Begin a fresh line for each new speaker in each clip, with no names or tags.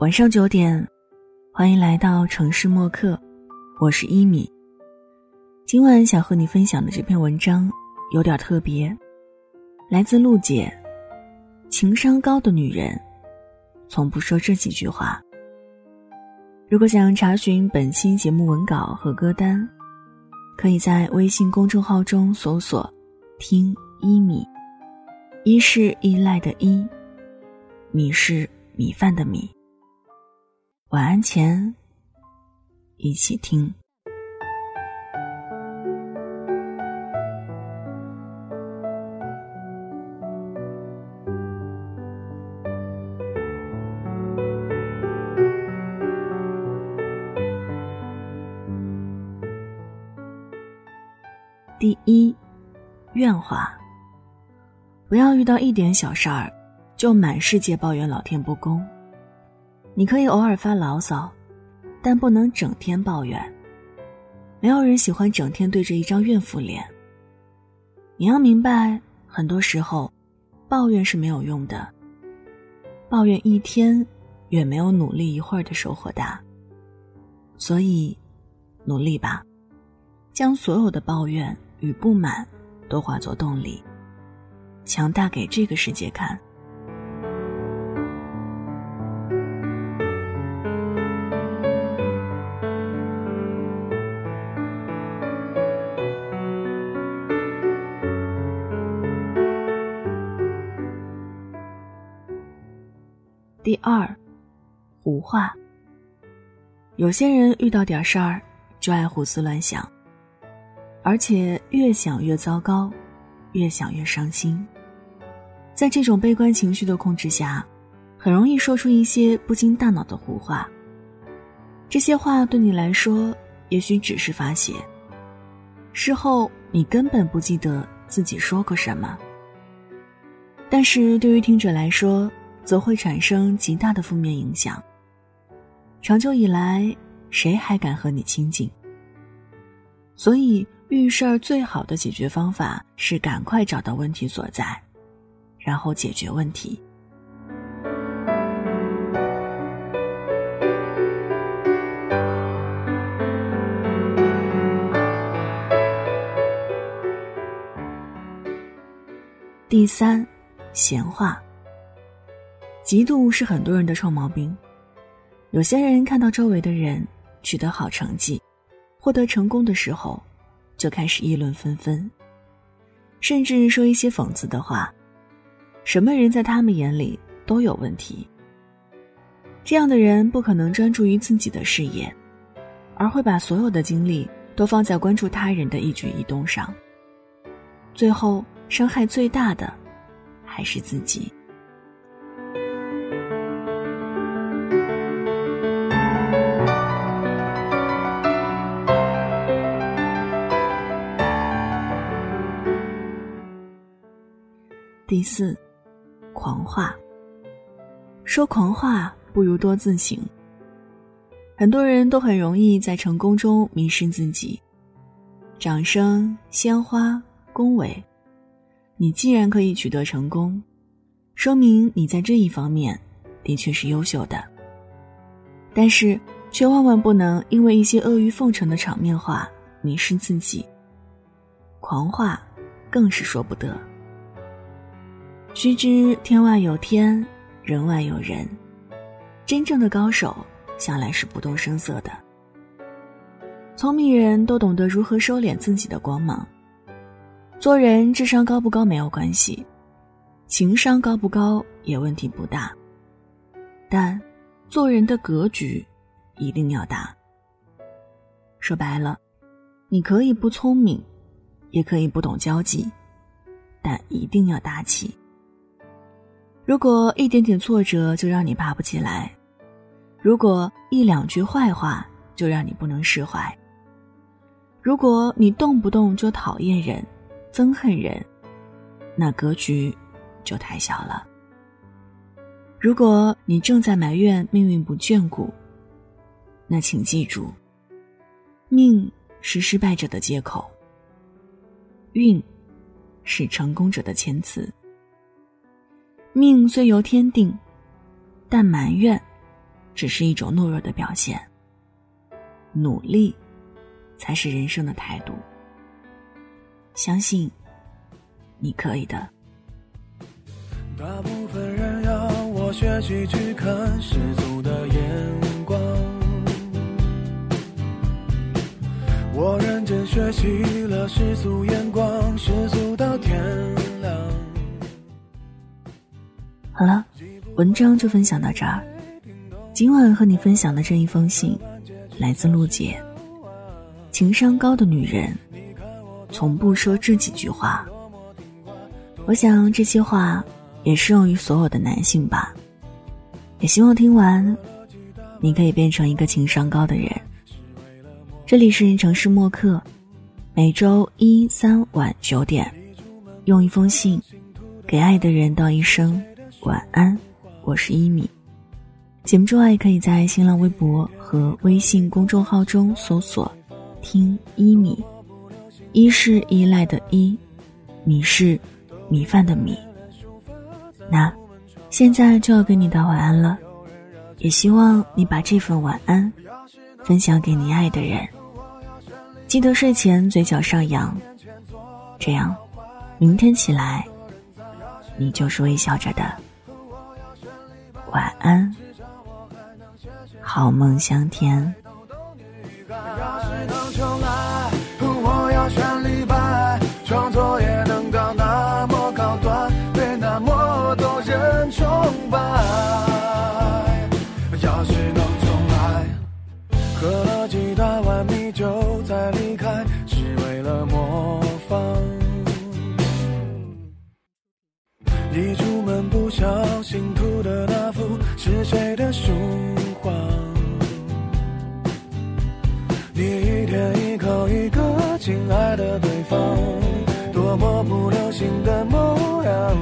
晚上九点，欢迎来到城市默客，我是一米。今晚想和你分享的这篇文章有点特别，来自陆姐。情商高的女人，从不说这几句话。如果想查询本期节目文稿和歌单，可以在微信公众号中搜索“听一米”，一是依赖的依，米是米饭的米。晚安前，一起听。第一，怨话。不要遇到一点小事儿，就满世界抱怨老天不公。你可以偶尔发牢骚，但不能整天抱怨。没有人喜欢整天对着一张怨妇脸。你要明白，很多时候，抱怨是没有用的。抱怨一天，远没有努力一会儿的收获大。所以，努力吧，将所有的抱怨与不满，都化作动力，强大给这个世界看。第二，胡话。有些人遇到点事儿就爱胡思乱想，而且越想越糟糕，越想越伤心。在这种悲观情绪的控制下，很容易说出一些不经大脑的胡话。这些话对你来说也许只是发泄，事后你根本不记得自己说过什么。但是对于听者来说，则会产生极大的负面影响。长久以来，谁还敢和你亲近？所以遇事儿最好的解决方法是赶快找到问题所在，然后解决问题。第三，闲话。嫉妒是很多人的臭毛病。有些人看到周围的人取得好成绩、获得成功的时候，就开始议论纷纷，甚至说一些讽刺的话。什么人在他们眼里都有问题。这样的人不可能专注于自己的事业，而会把所有的精力都放在关注他人的一举一动上。最后伤害最大的，还是自己。第四，狂话。说狂话不如多自省。很多人都很容易在成功中迷失自己。掌声、鲜花、恭维，你既然可以取得成功，说明你在这一方面的确是优秀的。但是，却万万不能因为一些阿谀奉承的场面话迷失自己。狂话，更是说不得。须知天外有天，人外有人。真正的高手向来是不动声色的。聪明人都懂得如何收敛自己的光芒。做人智商高不高没有关系，情商高不高也问题不大。但做人的格局一定要大。说白了，你可以不聪明，也可以不懂交际，但一定要大气。如果一点点挫折就让你爬不起来，如果一两句坏话就让你不能释怀，如果你动不动就讨厌人、憎恨人，那格局就太小了。如果你正在埋怨命运不眷顾，那请记住，命是失败者的借口，运是成功者的谦词。命虽由天定，但埋怨，只是一种懦弱的表现。努力，才是人生的态度。相信，你可以的。
大部分人要我学习去看世俗的眼光，我认真学习了世俗眼光，世俗
文章就分享到这儿。今晚和你分享的这一封信。来自陆姐，情商高的女人，从不说这几句话。我想这些话也适用于所有的男性吧。也希望听完，你可以变成一个情商高的人。这里是城市默客，每周一三晚九点，用一封信给爱的人道一声晚安。我是一米。节目之外，可以在新浪微博和微信公众号中搜索“听一米”，一是依赖的依，米是米饭的米。那现在就要跟你道晚安了，也希望你把这份晚安分享给你爱的人。记得睡前嘴角上扬，这样明天起来你就是微笑着的。晚安。好梦香甜。
是谁的书话？你一天一口一个？亲爱的对方，多么不流行的模样，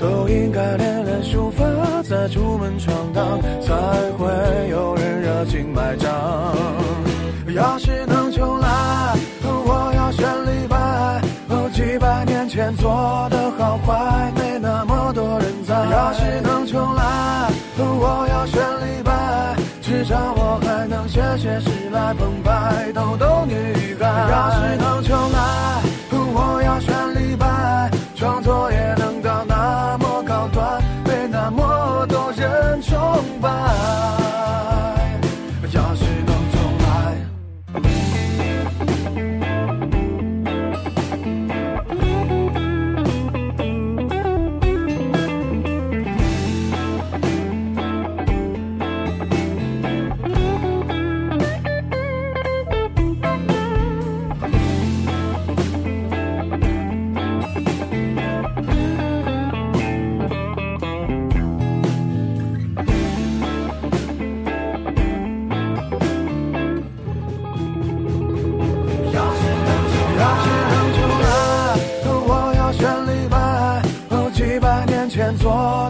都应该练练书法，再出门闯荡，才会有人热情些